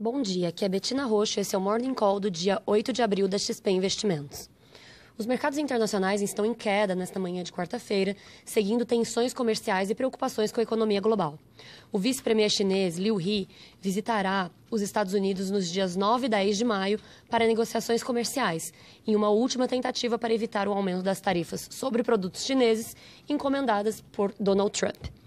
Bom dia, aqui é Betina Roxo, esse é o Morning Call do dia 8 de abril da XP Investimentos. Os mercados internacionais estão em queda nesta manhã de quarta-feira, seguindo tensões comerciais e preocupações com a economia global. O vice-premier chinês Liu He visitará os Estados Unidos nos dias 9 e 10 de maio para negociações comerciais, em uma última tentativa para evitar o aumento das tarifas sobre produtos chineses encomendadas por Donald Trump.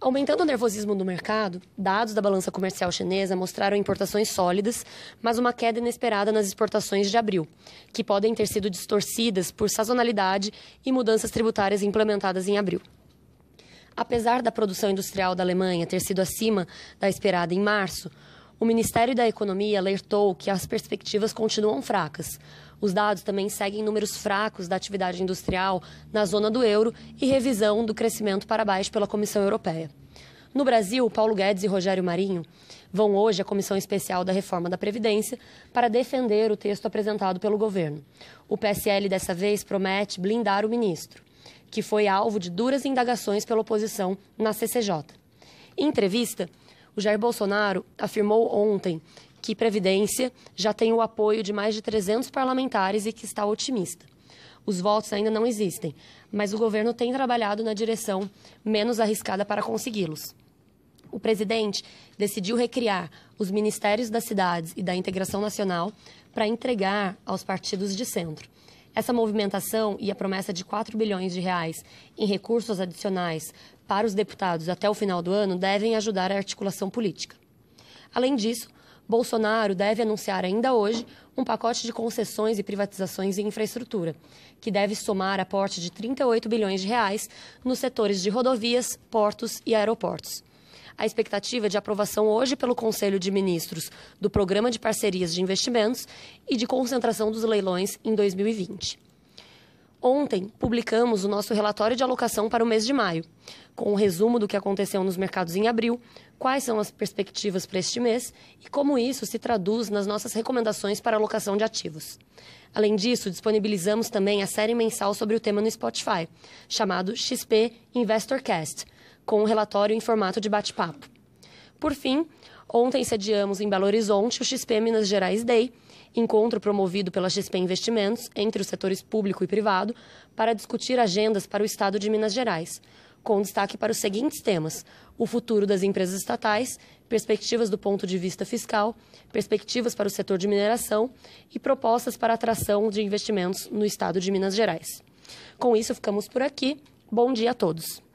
Aumentando o nervosismo do mercado, dados da balança comercial chinesa mostraram importações sólidas, mas uma queda inesperada nas exportações de abril, que podem ter sido distorcidas por sazonalidade e mudanças tributárias implementadas em abril. Apesar da produção industrial da Alemanha ter sido acima da esperada em março, o Ministério da Economia alertou que as perspectivas continuam fracas. Os dados também seguem números fracos da atividade industrial na zona do euro e revisão do crescimento para baixo pela Comissão Europeia. No Brasil, Paulo Guedes e Rogério Marinho vão hoje à Comissão Especial da Reforma da Previdência para defender o texto apresentado pelo governo. O PSL dessa vez promete blindar o ministro, que foi alvo de duras indagações pela oposição na CCJ. Em entrevista, o Jair Bolsonaro afirmou ontem que Previdência já tem o apoio de mais de 300 parlamentares e que está otimista. Os votos ainda não existem, mas o governo tem trabalhado na direção menos arriscada para consegui-los. O presidente decidiu recriar os ministérios das cidades e da integração nacional para entregar aos partidos de centro. Essa movimentação e a promessa de 4 bilhões de reais em recursos adicionais para os deputados até o final do ano devem ajudar a articulação política. Além disso, Bolsonaro deve anunciar ainda hoje um pacote de concessões e privatizações em infraestrutura, que deve somar aporte de 38 bilhões de reais nos setores de rodovias, portos e aeroportos. A expectativa é de aprovação hoje pelo Conselho de Ministros do Programa de Parcerias de Investimentos e de concentração dos leilões em 2020. Ontem, publicamos o nosso relatório de alocação para o mês de maio, com um resumo do que aconteceu nos mercados em abril, quais são as perspectivas para este mês e como isso se traduz nas nossas recomendações para alocação de ativos. Além disso, disponibilizamos também a série mensal sobre o tema no Spotify, chamado XP Investorcast, com um relatório em formato de bate-papo. Por fim, ontem sediamos em Belo Horizonte o XP Minas Gerais Day, encontro promovido pela XP Investimentos entre os setores público e privado para discutir agendas para o Estado de Minas Gerais, com destaque para os seguintes temas: o futuro das empresas estatais, perspectivas do ponto de vista fiscal, perspectivas para o setor de mineração e propostas para atração de investimentos no Estado de Minas Gerais. Com isso, ficamos por aqui. Bom dia a todos.